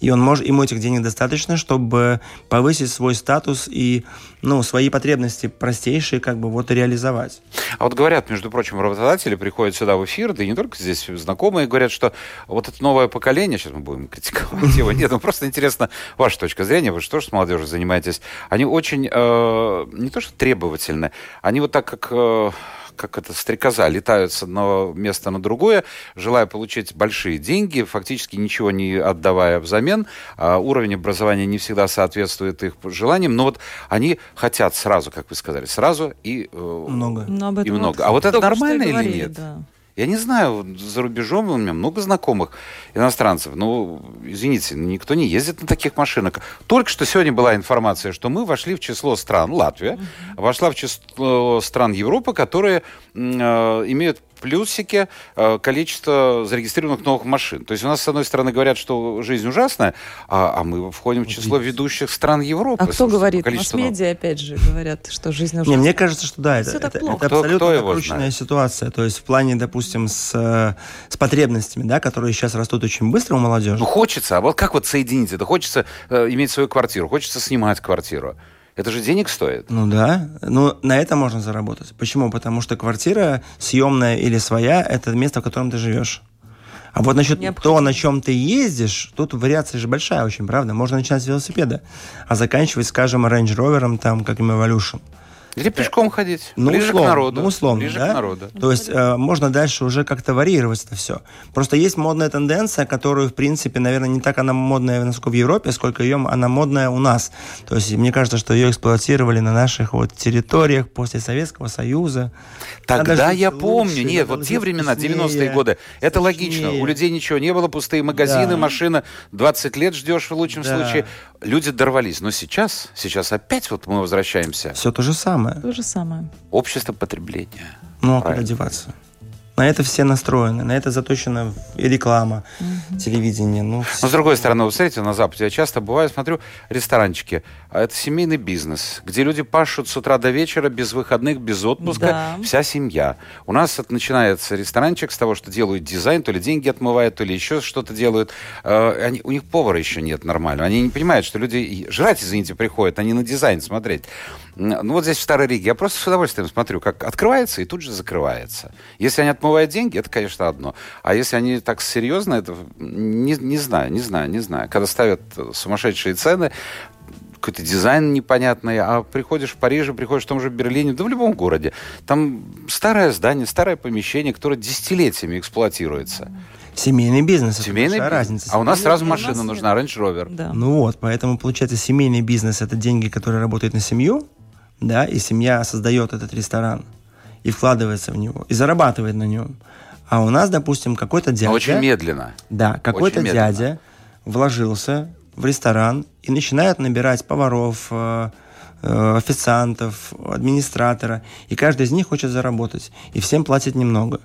и он может, ему этих денег достаточно, чтобы повысить свой статус и ну, свои потребности простейшие как бы вот реализовать. А вот говорят, между прочим, работодатели приходят сюда в эфир, да и не только здесь знакомые, говорят, что вот это новое поколение, сейчас мы будем критиковать его, нет, ну просто интересно ваша точка зрения, вы же тоже с молодежью занимаетесь, они очень, э, не то что требовательны, они вот так как... э, как это, стрекоза, летают с одного места на другое, желая получить большие деньги, фактически ничего не отдавая взамен. А уровень образования не всегда соответствует их желаниям, но вот они хотят сразу, как вы сказали, сразу и э, Много. Но И много. А вот это нормально или говорили, нет? да. Я не знаю, за рубежом у меня много знакомых иностранцев. Ну, извините, никто не ездит на таких машинах. Только что сегодня была информация, что мы вошли в число стран, Латвия, вошла в число стран Европы, которые э, имеют плюсики э, количество зарегистрированных новых машин. То есть у нас, с одной стороны, говорят, что жизнь ужасная, а, а мы входим в число ведущих стран Европы. А кто говорит? новых. Масс-медиа, опять же, говорят, что жизнь ужасна. Не, мне кажется, что да, это, Кто- абсолютно кто накрученная ситуация. То есть в плане, допустим, с, э, с потребностями, да, которые сейчас растут очень быстро у молодежи. Ну, хочется. А вот как вот соединить это? Хочется э, иметь свою квартиру, хочется снимать квартиру. Это же денег стоит. Ну да, ну на это можно заработать. Почему? Потому что квартира съемная или своя – это место, в котором ты живешь. А вот насчет Необходимо. то, на чем ты ездишь, тут вариация же большая очень, правда? Можно начинать с велосипеда, а заканчивать, скажем, Range Rover, там, как Evolution. Или пешком ходить. Ну, ближе условно, к народу. ну, условно, ближе да? к народу. То есть э, можно дальше уже как-то варьировать это все. Просто есть модная тенденция, которую, в принципе, наверное, не так она модная, насколько в Европе, сколько ее она модная у нас. То есть мне кажется, что ее эксплуатировали на наших вот территориях после Советского Союза. Тогда я лучше, помню. Нет, вот те времена, вкуснее, 90-е годы, это логично. У людей ничего не было, пустые магазины, Да. машина. 20 лет ждешь в лучшем Да. случае. Люди дорвались. Но сейчас, сейчас опять вот мы возвращаемся. Все то же самое. То же самое. Общество потребления. Ну, а куда деваться? На это все настроены, на это заточена и реклама, телевидение. Ну, Но с другой стороны, вы смотрите, на Западе я часто бываю, смотрю ресторанчики. А это семейный бизнес, где люди пашут с утра до вечера, без выходных, без отпуска, Да. вся семья. У нас это начинается ресторанчик с того, что делают дизайн, то ли деньги отмывают, то ли еще что-то делают. Э, они- у них повара еще нет нормального. Они не понимают, что люди жрать, извините, приходят, а не на дизайн смотреть. Ну вот здесь в Старой Риге я просто с удовольствием смотрю, как открывается и тут же закрывается. Если они отмывают деньги, это, конечно, одно. А если они так серьезно, это не, не знаю, не знаю, не знаю. Когда ставят э, сумасшедшие цены, какой-то дизайн непонятный, а приходишь в Париже, приходишь в том же Берлине, да в любом городе, там старое здание, старое помещение, которое десятилетиями эксплуатируется. Семейный бизнес. это Семейный бизнес. разница. А у нас сразу у нас машина нет. нужна, Range Rover. Да. Ну вот, поэтому получается семейный бизнес это деньги, которые работают на семью, да, и семья создает этот ресторан и вкладывается в него и зарабатывает на нем. А у нас, допустим, какой-то дядя, Но очень медленно. да, какой-то дядя вложился в ресторан и начинает набирать поваров, э, э, официантов, администратора, и каждый из них хочет заработать, и всем платит немного.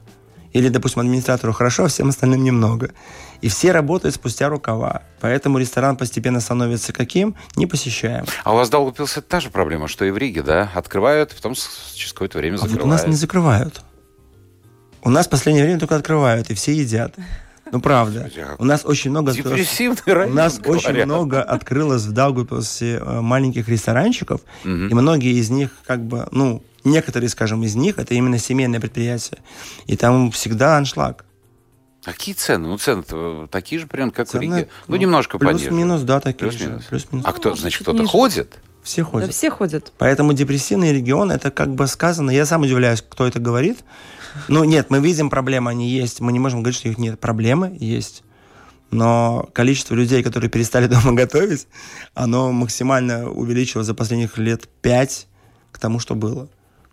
Или, допустим, администратору хорошо, а всем остальным немного. И все работают спустя рукава. Поэтому ресторан постепенно становится каким? Непосещаем. А у вас Даугавпилсе та же проблема, что и в Риге, да? Открывают, потом с- через какое-то время А вот закрывают. у нас не закрывают. У нас в последнее время только открывают, и все едят. Ну, правда. А У нас очень много... У нас очень много открылось в Даугавпилсе э, маленьких ресторанчиков, и многие из них, как бы, ну, некоторые, скажем, из них, это именно семейное предприятие. И там всегда аншлаг. А Какие цены? Ну, цены такие же примерно, как в Цены, Риге. Ну, немножко пониже. Плюс-минус, да, такие Плюс-минус. же. Плюс-минус. А кто, значит, кто-то ниже. ходит? Все Да ходят. все ходят. Поэтому депрессивный регион, это как бы сказано, я сам удивляюсь, кто это говорит. Ну, нет, мы видим проблемы, они есть. Мы не можем говорить, что их нет. Проблемы есть. Но количество людей, которые перестали дома готовить, оно максимально увеличилось за последних лет пять к тому, что было.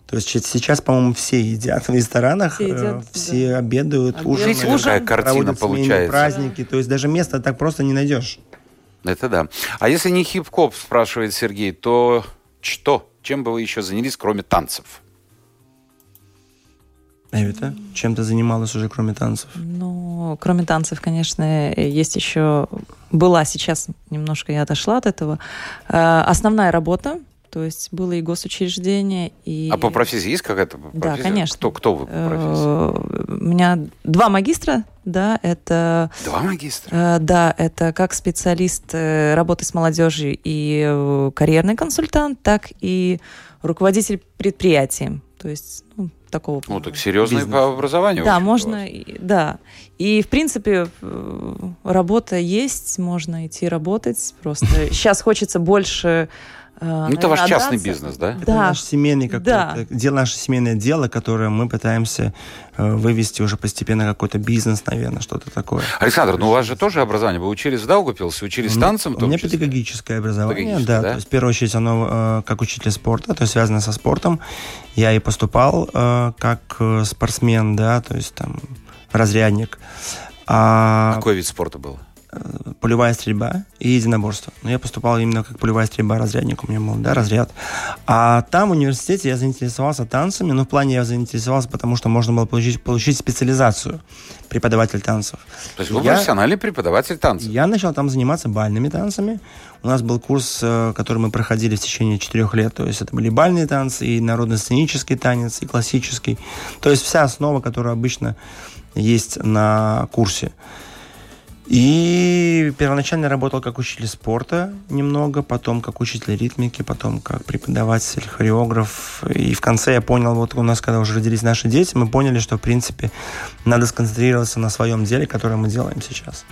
То есть сейчас, по-моему, все едят в ресторанах, Все едят, э, да. все обедают, Обедают. ужинают, Видите, какая картина проводят семейные получается? праздники. То есть даже места так просто не найдешь. Это да. А если не хип-хоп, спрашивает Сергей, то что? Чем бы вы еще занялись, кроме танцев? Эвита, чем ты занималась уже, кроме танцев? Ну, кроме танцев, конечно, есть еще... Была сейчас, немножко я отошла от этого. Э, Основная работа, то есть было и госучреждение, и... А по профессии есть какая-то профессия? Да, конечно. Кто, кто вы по профессии? Э, У меня два магистра, да, это... Два магистра? Э, Да, это как специалист э, работы с молодежью и карьерный консультант, так и руководитель предприятия. То есть, ну, такого... Ну, так серьезное Бизнес. по образованию. Да, можно, и- да. И, в принципе, работа есть, можно идти работать. Просто сейчас хочется больше... э, Ну, это ваш частный бизнес, да? Это Да. наш семейный Да. какой-то, дело, наше семейное дело, которое мы пытаемся э, вывести уже постепенно какой-то бизнес, наверное, что-то такое. Александр, ну у вас же тоже образование. Вы учились в Даугапилсе, учились танцам? У меня числе? педагогическое образование, Педагогическое, да, да? То есть, в первую очередь, оно э, как учитель спорта, то есть связано со спортом. Я и поступал как спортсмен, да, то есть там разрядник. А Какой вид спорта был? Полевая стрельба и единоборство. Но я поступал именно как полевая стрельба, разрядник у меня был, да, разряд. А там в университете я заинтересовался танцами, но в плане я заинтересовался, потому что можно было получить, получить специализацию преподаватель танцев. То есть вы Я- профессиональный преподаватель танцев. Я начал там заниматься бальными танцами. У нас был курс, э, который мы проходили в течение четырех лет. То есть это были бальные танцы, и народно-сценический танец, и классический. То есть вся основа, которая обычно есть на курсе. И первоначально работал как учитель спорта немного, потом как учитель ритмики, потом как преподаватель, хореограф. И в конце я понял, вот у нас, когда уже родились наши дети, мы поняли, что, в принципе, надо сконцентрироваться на своем деле, которое мы делаем сейчас.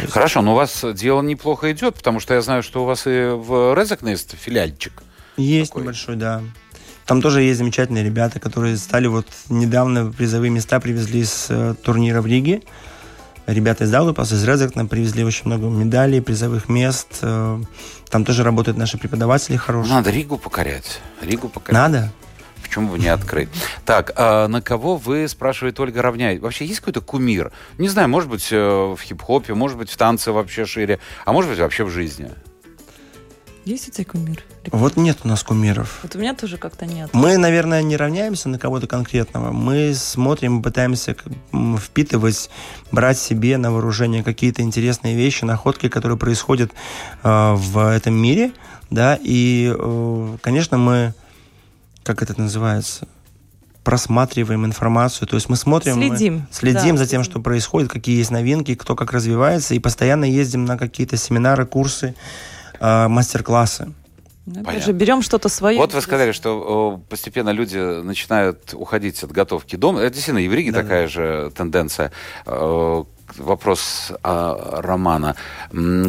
Есть- Хорошо, но у вас дело неплохо идет, потому что я знаю, что у вас и в Резакне есть филиальчик. Есть Такой. небольшой, да. Там тоже есть замечательные ребята, которые стали вот недавно призовые места привезли с э, турнира в Риге. Ребята из Даугавпилса, из Резекна привезли очень много медалей, призовых мест. Э, Там тоже работают наши преподаватели хорошие. Надо Ригу покорять. Ригу покорять. Надо. Почему бы не открыть? Так, а на кого вы, спрашивает Ольга, равняете? Вообще есть какой-то кумир? Не знаю, может быть, э, в хип-хопе, может быть, в танце вообще шире, а может быть, вообще в жизни. Есть у тебя кумир? Вот нет у нас кумиров. Вот у меня тоже как-то нет. Мы, наверное, не равняемся на кого-то конкретного. Мы смотрим, пытаемся впитывать, брать себе на вооружение какие-то интересные вещи, находки, которые происходят э, в этом мире, да. И, э, конечно, мы, как это называется, просматриваем информацию, то есть мы смотрим, мы Следим. следим Да, за тем, следим. что происходит, какие есть новинки, кто как развивается, и постоянно ездим на какие-то семинары, курсы, э, мастер-классы. Ну, Понятно. же, берем что-то свое. Вот вы сказали, что постепенно люди начинают уходить от готовки дома. Это действительно и в Риге Да, такая же тенденция. Э, Вопрос а, Романа.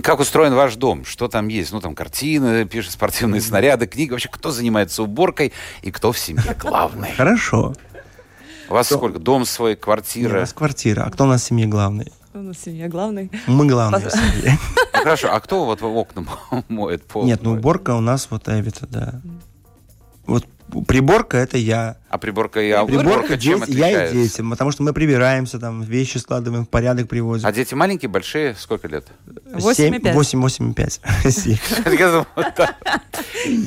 Как устроен ваш дом? Что там есть? Ну, там картины, пишет спортивные снаряды, книги. Вообще, кто занимается уборкой и кто в семье главный? Хорошо. У вас сколько? Дом свой, У квартира? нас квартира. А кто у нас в семье главный? У нас семья главный. Мы главные в семье. Ну, хорошо, а кто вот в окна моет пол? Нет, ну уборка у нас вот Эвита, да. Вот приборка это я. А приборка и а Приборка уборка чем дети- я и отличается? дети, потому что мы прибираемся, там вещи складываем, в порядок приводим. А дети маленькие, большие? Сколько лет? Восемь и пять. 8, 8 и 5. Я думал, да.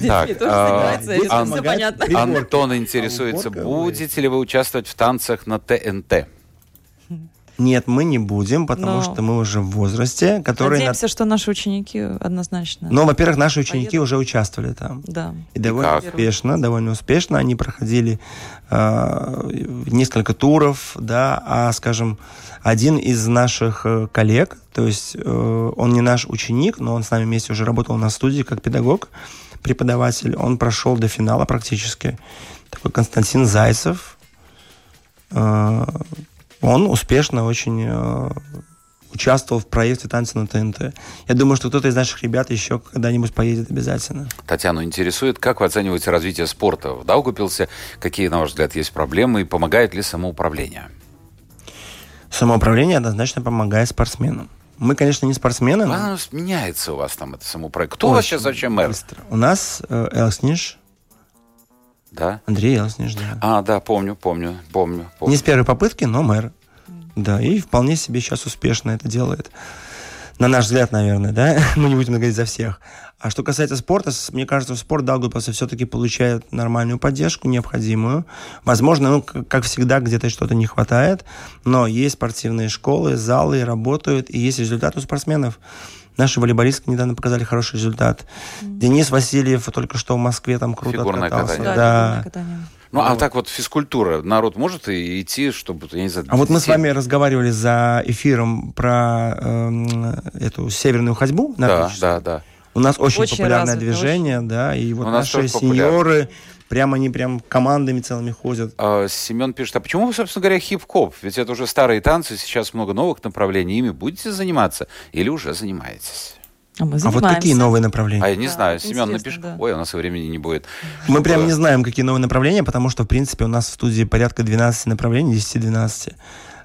Так, тоже а. Приборка. Антон интересуется, А будете ли вы участвовать в танцах на ТНТ? Нет, мы не будем, потому Но- что мы уже в возрасте, который... на- Надеемся, что наши ученики однозначно. Но, во-первых, наши ученики Поедут. уже участвовали там. Да. И довольно как? успешно, довольно успешно. Они проходили э, несколько туров, да, а, скажем, один из наших э, коллег, то есть э, он не наш ученик, но он с нами вместе уже работал на студии как педагог, преподаватель, он прошел до финала практически. Такой Константин Зайцев. Он успешно очень э, участвовал в проекте «Танцы на ТНТ». Я думаю, что кто-то из наших ребят еще когда-нибудь поедет обязательно. Татьяну интересует, как вы оцениваете развитие спорта в Даугупилсе? Какие, на ваш взгляд, есть проблемы и помогает ли самоуправление? Самоуправление однозначно помогает спортсменам. Мы, конечно, не спортсмены, но Оно меняется у вас там, это самоуправление. Кто у вас очень сейчас вообще мэр? быстро. У нас э, Элсниш, Да? Андрей Элсниш, да. А, да, помню, помню, помню. помню. Не с первой попытки, но мэр. Да, и вполне себе сейчас успешно это делает. На наш взгляд, наверное, да? Мы не будем говорить за всех. А что касается спорта, мне кажется, спорт Даугавпилса все-таки получает нормальную поддержку, необходимую. Возможно, ну, как всегда, где-то что-то не хватает, но есть спортивные школы, залы работают, и есть результат у спортсменов. Наши волейболистки недавно показали хороший результат. Денис Васильев только что в Москве там круто Фигурное откатался. катание. Да, Да. Ну, а так вот физкультура, народ может и идти, чтобы, я не знаю... А вот мы с вами разговаривали за эфиром про эм, эту северную ходьбу. Да, да, да. У нас очень, Очень популярное развито, движение, да, и вот У наши тоже популярно. Прямо они прям командами целыми ходят. А, Семен пишет, а почему вы, собственно говоря, хип-хоп? Ведь это уже старые танцы, сейчас много новых направлений. Ими будете заниматься или уже занимаетесь? А мы А вот занимаемся. какие новые направления? А я не Да, знаю, Семен, напиши. да. Ой, у нас и времени не будет. Мы прям Чтобы- не знаем, какие новые направления, потому что, в принципе, у нас в студии порядка 12 направлений, 10-12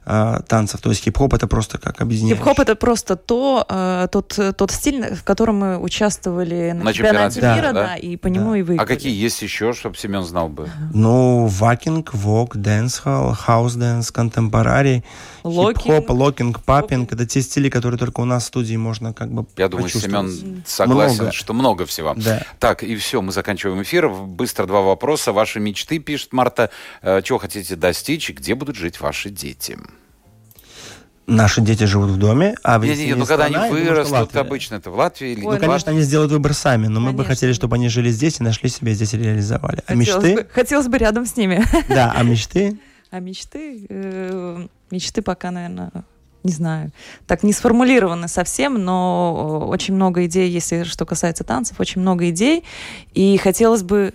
э, танцев. То есть хип-хоп это просто как объединяющий. Хип-хоп это просто то, э, тот, тот стиль, в котором мы участвовали на, На чемпионате мира, мира, да? да, и по нему Да. и выиграли. А какие есть еще, чтобы Семен знал бы? Ну, waacking, vogue, dancehall, house dance, contemporary, Locking. хип-хоп, locking, popping. Это те стили, которые только у нас в студии можно как бы Я думаю. Семен согласен, Много. что много всего. Да. Так, и все, мы заканчиваем эфир. Быстро два вопроса. Ваши мечты, пишет Марта. Э, Чего хотите достичь и где будут жить ваши дети? Наши дети живут в доме, а в Не, если не, ну когда они страна, думаю, что вырастут, Латвия. обычно это в Латвии или Ой, Ну, в конечно, они сделают выбор сами, но мы бы Конечно. хотели, чтобы они жили здесь и нашли себя здесь и реализовали. А Хотелось мечты? бы, хотелось бы рядом с ними. Да, а мечты? А мечты? Мечты пока, наверное, не знаю. Так не сформулированы совсем, но э, очень много идей, если что касается танцев, очень много идей. И хотелось бы,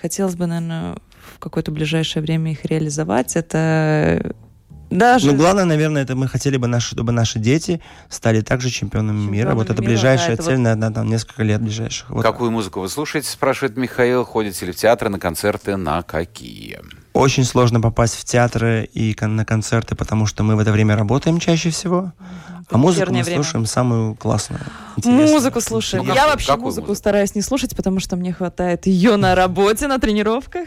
хотелось бы, наверное, в какое-то ближайшее время их реализовать. Это даже... Ну, главное, наверное, это мы хотели бы, наши, чтобы наши дети стали также чемпионами мира. Чемпионами Вот это мира, ближайшая да, это цель, вот- наверное, там несколько лет ближайших. Вот Какую музыку вы слушаете, спрашивает Михаил. Ходите ли в театры, на концерты, на какие? Очень сложно попасть в театры и на концерты, потому что мы в это время работаем чаще всего. А музыку мы время. слушаем самую классную. интересную. Музыку слушаем. Ну, я какую- вообще музыку музыку? стараюсь не слушать, потому что мне хватает ее на работе, на тренировках.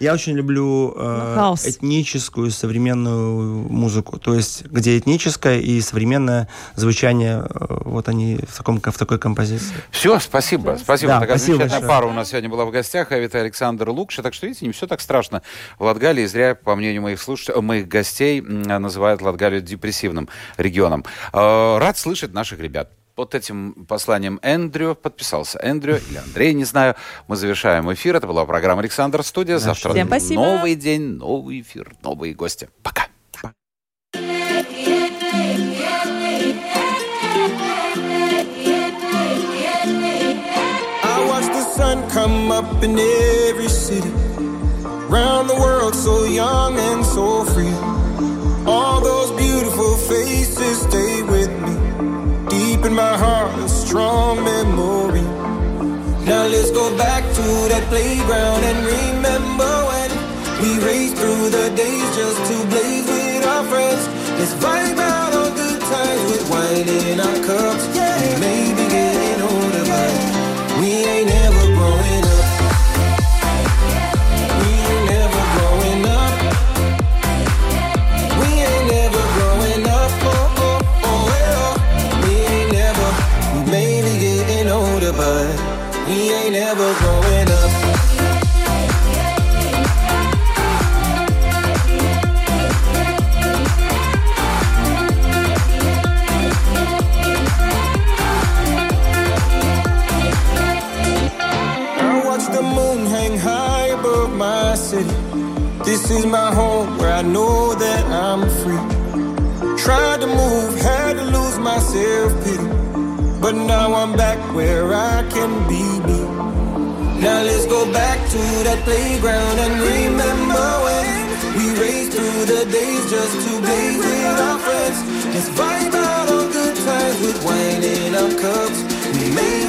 Я очень люблю э, этническую современную музыку, то есть где этническое и современное звучание, э, вот они в, таком, в такой композиции. Все, спасибо. Спасибо. Да, Такая спасибо замечательная большое. пара у нас сегодня была в гостях. А это Александр Лукша. Так что, видите, не все так страшно. В Латгалии зря, по мнению моих слушателей, моих гостей, м, называют Латгалию депрессивным регионом. Э, Рад слышать наших ребят. Под этим посланием Эндрю подписался. Эндрю или Андрей, не знаю. Мы завершаем эфир. Это была программа «Александр Студия». Завтра Всем спасибо. новый день, новый эфир, новые гости. Пока. Come up in. Round world, so young and so free. All those beautiful faces stay with me. Deep in my heart, a strong memory. Now let's go back to that playground and remember when we raced through the days just to blaze with our friends. Let's This is my home where I know that I'm free. Tried to move, had to lose my self pity. But now I'm back where I can be me. Now let's go back to that playground and remember when we raced through the days just to blaze with our friends. Let's vibe out on good times with wine in our cups. We may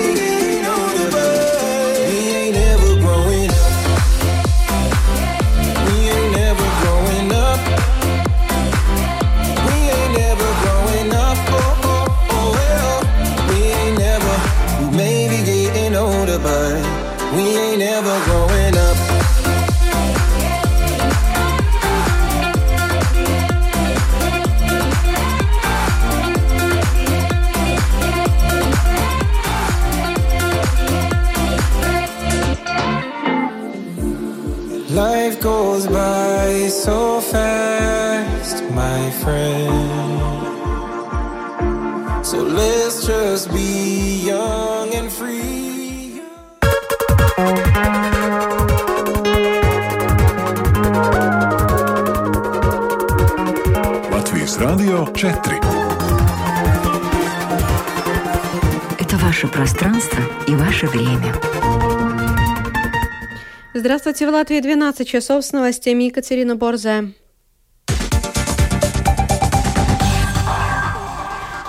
Здравствуйте, в Латвии 12 часов с новостями Екатерина Борзая.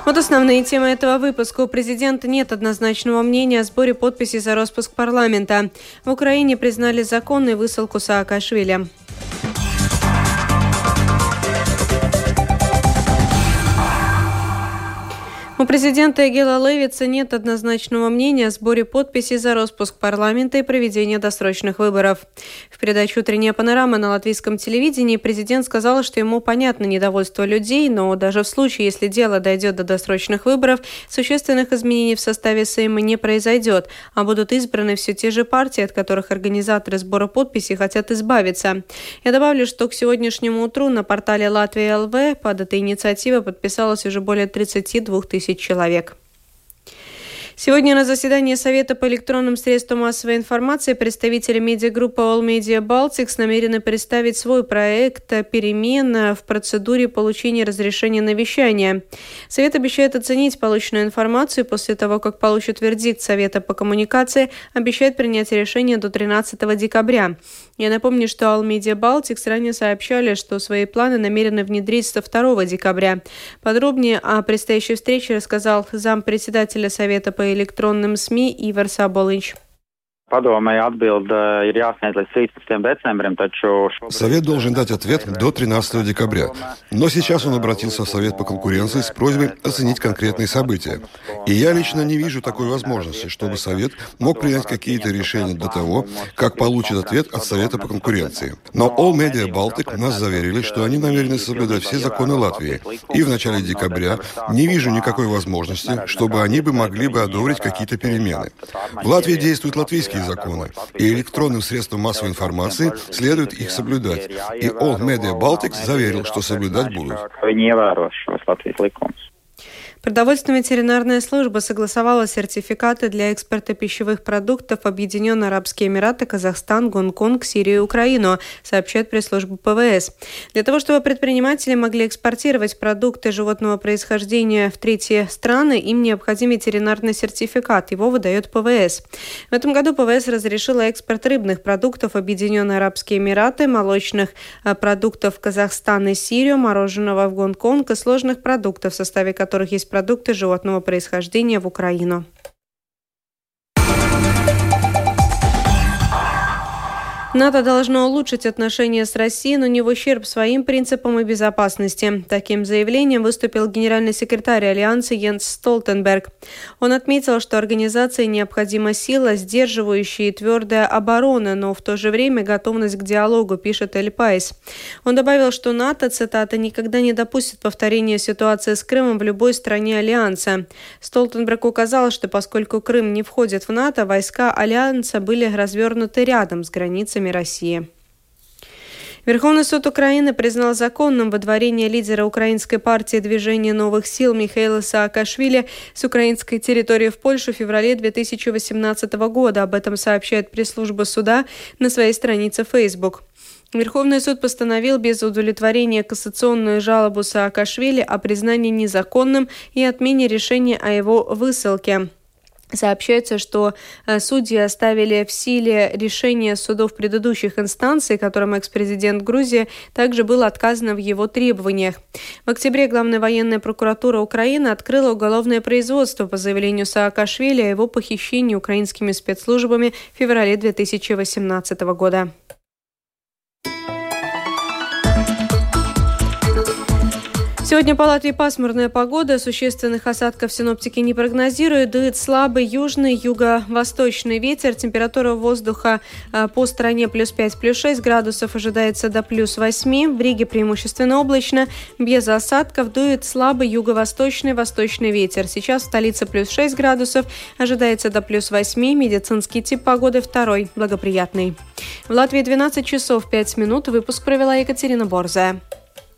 Вот основные темы этого выпуска. У президента нет однозначного мнения о сборе подписей за распуск парламента. В Украине признали законной высылку Саакашвили. Президента Эгела Левица нет однозначного мнения о сборе подписей за распуск парламента и проведение досрочных выборов. В передаче «Утренняя панорама» на латвийском телевидении президент сказал, что ему понятно недовольство людей, но даже в случае, если дело дойдет до досрочных выборов, существенных изменений в составе Сейма не произойдет, а будут избраны все те же партии, от которых организаторы сбора подписей хотят избавиться. Я добавлю, что к сегодняшнему утру на портале Латвия ЛВ под этой инициативой подписалось уже более 32 тысяч тысяч человек. Сегодня на заседании Совета по электронным средствам массовой информации представители медиагруппы All Media Baltics намерены представить свой проект перемен в процедуре получения разрешения на вещание. Совет обещает оценить полученную информацию после того, как получит вердикт Совета по коммуникации, обещает принять решение до 13 декабря. Я напомню, что All Media Baltics ранее сообщали, что свои планы намерены внедрить со 2 декабря. Подробнее о предстоящей встрече рассказал зампредседателя Совета по электронным СМИ Ивар Саболыч. Līdz 13. decembrim, taču... Совет должен дать ответ до 13 декабря. Но сейчас он обратился в Совет по конкуренции с просьбой оценить конкретные события. И я лично не вижу такой возможности, чтобы Совет мог принять какие-то решения до того, как получит ответ от Совета по конкуренции. Но All Media Baltic нас заверили, что они намерены соблюдать все законы Латвии. И в начале декабря не вижу никакой возможности, чтобы они бы могли бы одобрить какие-то перемены. В Латвии действует латвийский российские законы, и электронным средствам массовой информации следует их соблюдать. И All Media Baltics заверил, что соблюдать будут. Продовольственная ветеринарная служба согласовала сертификаты для экспорта пищевых продуктов Объединенные Арабские Эмираты, Казахстан, Гонконг, Сирию и Украину, сообщает пресс-служба ПВС. Для того, чтобы предприниматели могли экспортировать продукты животного происхождения в третьи страны, им необходим ветеринарный сертификат. Его выдает ПВС. В этом году ПВС разрешила экспорт рыбных продуктов Объединенные Арабские Эмираты, молочных э, продуктов в Казахстан и Сирию, мороженого в Гонконг и сложных продуктов, в составе которых есть продукты животного происхождения в Украину. НАТО должно улучшить отношения с Россией, но не в ущерб своим принципам и безопасности. Таким заявлением выступил генеральный секретарь Альянса Йенс Столтенберг. Он отметил, что организации необходима сила, сдерживающая и твердая оборона, но в то же время готовность к диалогу, пишет Эль Пайс. Он добавил, что НАТО, цитата, «никогда не допустит повторения ситуации с Крымом в любой стране Альянса». Столтенберг указал, что поскольку Крым не входит в НАТО, войска Альянса были развернуты рядом с границей границами России. Верховный суд Украины признал законным выдворение лидера украинской партии движения новых сил Михаила Саакашвили с украинской территории в Польшу в феврале 2018 года. Об этом сообщает пресс-служба суда на своей странице Facebook. Верховный суд постановил без удовлетворения кассационную жалобу Саакашвили о признании незаконным и отмене решения о его высылке. Сообщается, что э, судьи оставили в силе решение судов предыдущих инстанций, которым экс-президент Грузии также было отказано в его требованиях. В октябре главная военная прокуратура Украины открыла уголовное производство по заявлению Саакашвили о его похищении украинскими спецслужбами в феврале 2018 года. Сегодня по Латвии пасмурная погода, существенных осадков синоптики не прогнозируют, дует слабый южный, юго-восточный ветер, температура воздуха э, по стране плюс 5, плюс 6 градусов. Ожидается до плюс 8, в Риге преимущественно облачно, без осадков, дует слабый юго-восточный, восточный ветер. Сейчас в столице плюс 6 градусов, ожидается до плюс 8, медицинский тип погоды второй, благоприятный. В Латвии 12 часов 5 минут, выпуск провела Екатерина Борзая.